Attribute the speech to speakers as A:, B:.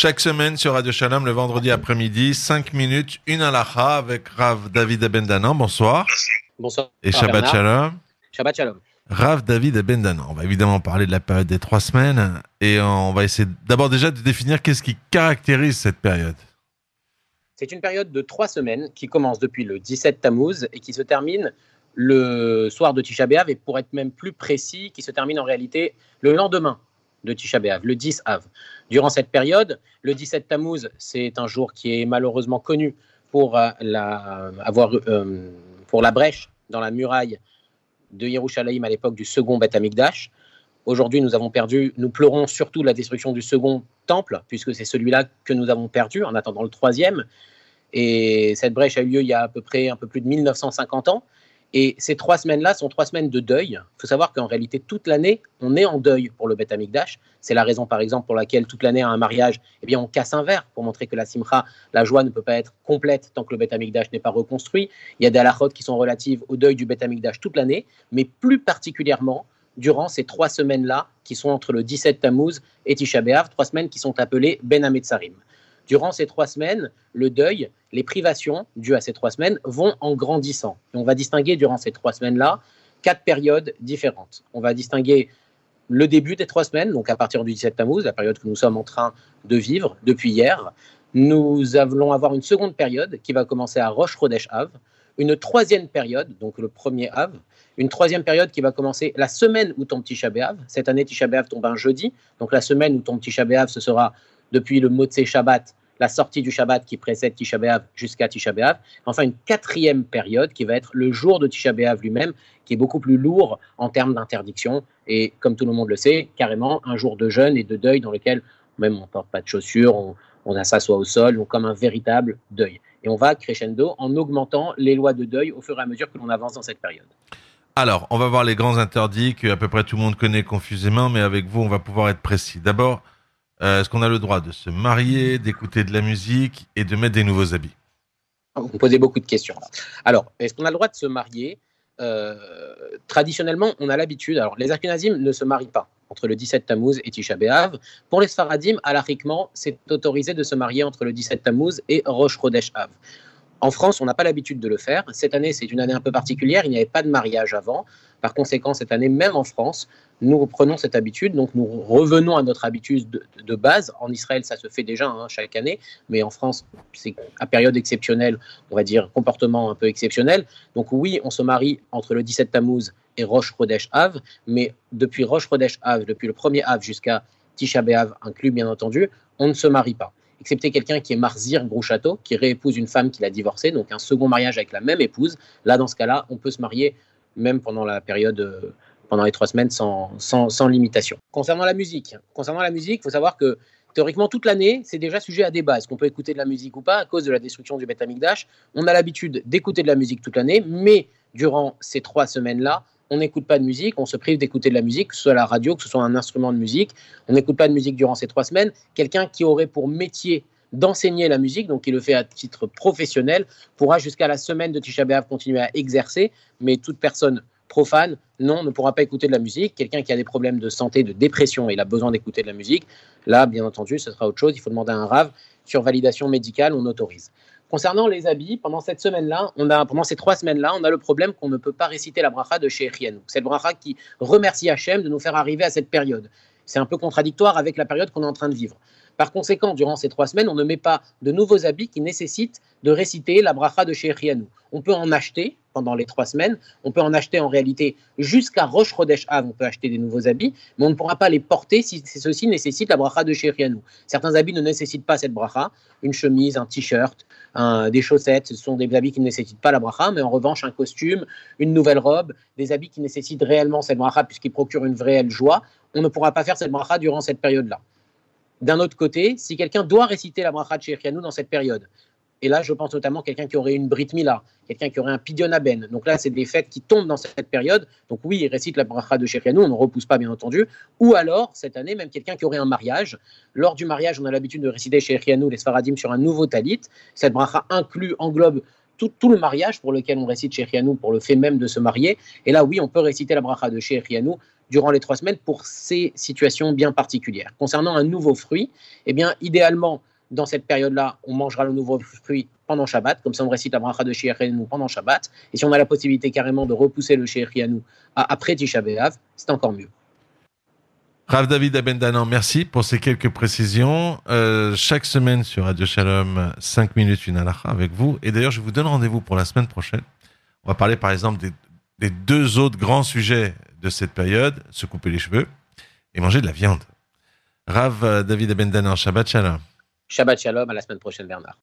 A: Chaque semaine sur Radio Shalom, le vendredi après-midi, 5 minutes, une alaha avec Rav David Abendanan. Bonsoir.
B: Bonsoir.
A: Et Shabbat Shalom.
B: Shabbat Shalom.
A: Rav David Abendanan. On va évidemment parler de la période des trois semaines et on va essayer d'abord déjà de définir qu'est-ce qui caractérise cette période.
B: C'est une période de trois semaines qui commence depuis le 17 Tammuz et qui se termine le soir de Tisha B'Av et pour être même plus précis, qui se termine en réalité le lendemain de Tisha B'Av, le 10 Av. Durant cette période, le 17 Tammuz, c'est un jour qui est malheureusement connu pour euh, la, avoir, euh, pour la brèche dans la muraille de Yerushalayim à l'époque du second Beth Amikdash. Aujourd'hui, nous avons perdu, nous pleurons surtout la destruction du second temple, puisque c'est celui-là que nous avons perdu en attendant le troisième. Et cette brèche a eu lieu il y a à peu près un peu plus de 1950 ans. Et ces trois semaines-là sont trois semaines de deuil. Il faut savoir qu'en réalité, toute l'année, on est en deuil pour le Beth Amikdash. C'est la raison, par exemple, pour laquelle toute l'année, à un mariage, eh bien, on casse un verre pour montrer que la simcha, la joie ne peut pas être complète tant que le Beth Amikdash n'est pas reconstruit. Il y a des halachot qui sont relatives au deuil du Beth Amikdash toute l'année, mais plus particulièrement durant ces trois semaines-là, qui sont entre le 17 Tammuz et Tisha B'Av, trois semaines qui sont appelées Ben Ametzarim. Durant ces trois semaines, le deuil, les privations dues à ces trois semaines vont en grandissant. on va distinguer durant ces trois semaines-là quatre périodes différentes. On va distinguer le début des trois semaines, donc à partir du 17 Tammuz, la période que nous sommes en train de vivre depuis hier. Nous allons avoir une seconde période qui va commencer à Rosh Chodesh Av, une troisième période, donc le premier Av, une troisième période qui va commencer la semaine où tombe Tisha B'Av. Cette année, Tisha B'Av tombe un jeudi, donc la semaine où tombe Tisha B'Av, ce sera depuis le Motzei Shabbat la sortie du Shabbat qui précède Tisha jusqu'à Tisha. Enfin, une quatrième période qui va être le jour de Tisha lui-même, qui est beaucoup plus lourd en termes d'interdiction. Et comme tout le monde le sait, carrément un jour de jeûne et de deuil dans lequel même on ne porte pas de chaussures, on, on s'assoit au sol, donc comme un véritable deuil. Et on va crescendo en augmentant les lois de deuil au fur et à mesure que l'on avance dans cette période.
A: Alors, on va voir les grands interdits que à peu près tout le monde connaît confusément, mais avec vous, on va pouvoir être précis. D'abord, euh, est-ce qu'on a le droit de se marier, d'écouter de la musique et de mettre des nouveaux habits?
B: Vous posez beaucoup de questions. Alors, est-ce qu'on a le droit de se marier? Euh, Traditionnellement, on a l'habitude. Alors, les Ashkenazim ne se marient pas entre le 17 Tammuz et Tisha B'Av. Pour les Sfaradim, alariquement, c'est autorisé de se marier entre le 17 Tammuz et Rosh Chodesh Av. En France, on n'a pas l'habitude de le faire. Cette année, c'est une année un peu particulière. Il n'y avait pas de mariage avant. Par conséquent, cette année, même en France, nous reprenons cette habitude. Donc, nous revenons à notre habitude de, base. En Israël, ça se fait déjà hein, chaque année. Mais en France, c'est à période exceptionnelle, on va dire comportement un peu exceptionnel. Donc, oui, on se marie entre le 17 Tammuz et Rosh Chodesh Av. Mais depuis Rosh Chodesh Av, depuis le premier Av jusqu'à Tisha B'Av inclus, bien entendu, on ne se marie pas excepté quelqu'un qui est Marzir Gros-Château, qui réépouse une femme qu'il a divorcée, donc un second mariage avec la même épouse. Là, dans ce cas-là, on peut se marier même pendant la période, euh, pendant les trois semaines, sans, sans, limitation. Concernant la musique, concernant la musique, faut savoir que théoriquement, toute l'année, c'est déjà sujet à débat. Est-ce qu'on peut écouter de la musique ou pas à cause de la destruction du Beth Amikdash On a l'habitude d'écouter de la musique toute l'année, mais durant ces trois semaines-là, on n'écoute pas de musique, on se prive d'écouter de la musique, que ce soit la radio, que ce soit un instrument de musique. On n'écoute pas de musique durant ces trois semaines. Quelqu'un qui aurait pour métier d'enseigner la musique, donc qui le fait à titre professionnel, pourra jusqu'à la semaine de Tisha B'Av continuer à exercer, mais toute personne profane, non, ne pourra pas écouter de la musique. Quelqu'un qui a des problèmes de santé, de dépression, il a besoin d'écouter de la musique, là, bien entendu, ce sera autre chose. Il faut demander un rave. Sur validation médicale, on autorise. Concernant les habits, pendant cette semaine-là, on a, pendant ces trois semaines-là, on a le problème qu'on ne peut pas réciter la bracha de chez C'est Cette bracha qui remercie Hachem de nous faire arriver à cette période. C'est un peu contradictoire avec la période qu'on est en train de vivre. Par conséquent, durant ces trois semaines, on ne met pas de nouveaux habits qui nécessitent de réciter la bracha de Shechianu. On peut en acheter pendant les trois semaines, on peut en acheter en réalité jusqu'à Rosh Chodesh Av, on peut acheter des nouveaux habits, mais on ne pourra pas les porter si ceci nécessite la bracha de Shechianu. Certains habits ne nécessitent pas cette bracha, une chemise, un t-shirt, des chaussettes, ce sont des habits qui ne nécessitent pas la bracha, mais en revanche un costume, une nouvelle robe, des habits qui nécessitent réellement cette bracha puisqu'ils procurent une réelle joie, on ne pourra pas faire cette bracha durant cette période-là. D'un autre côté, si quelqu'un doit réciter la bracha de Shechianu dans cette période, et là je pense notamment à quelqu'un qui aurait une brit mila, quelqu'un qui aurait un pidyon aben, donc là c'est des fêtes qui tombent dans cette période, donc oui, il récite la bracha de Shechianu, on ne repousse pas bien entendu, ou alors cette année même quelqu'un qui aurait un mariage, lors du mariage on a l'habitude de réciter Shechianu, les Sfaradim sur un nouveau talit, cette bracha inclut, englobe tout, le mariage pour lequel on récite Shechianu pour le fait même de se marier. Et là, oui, on peut réciter la bracha de Shechianu durant les trois semaines pour ces situations bien particulières. Concernant un nouveau fruit, eh bien, idéalement, dans cette période-là, on mangera le nouveau fruit pendant Shabbat, comme ça on récite la bracha de nous pendant Shabbat. Et si on a la possibilité carrément de repousser le nous après Tisha B'Av, c'est encore mieux.
A: Rav David Abendanan, merci pour ces quelques précisions. Euh, chaque semaine sur Radio Shalom, 5 minutes une halakha avec vous. Et d'ailleurs, je vous donne rendez-vous pour la semaine prochaine. On va parler par exemple des, des deux autres grands sujets de cette période, se couper les cheveux et manger de la viande. Rav David Abendanan, Shabbat Shalom.
B: Shabbat Shalom, à la semaine prochaine Bernard.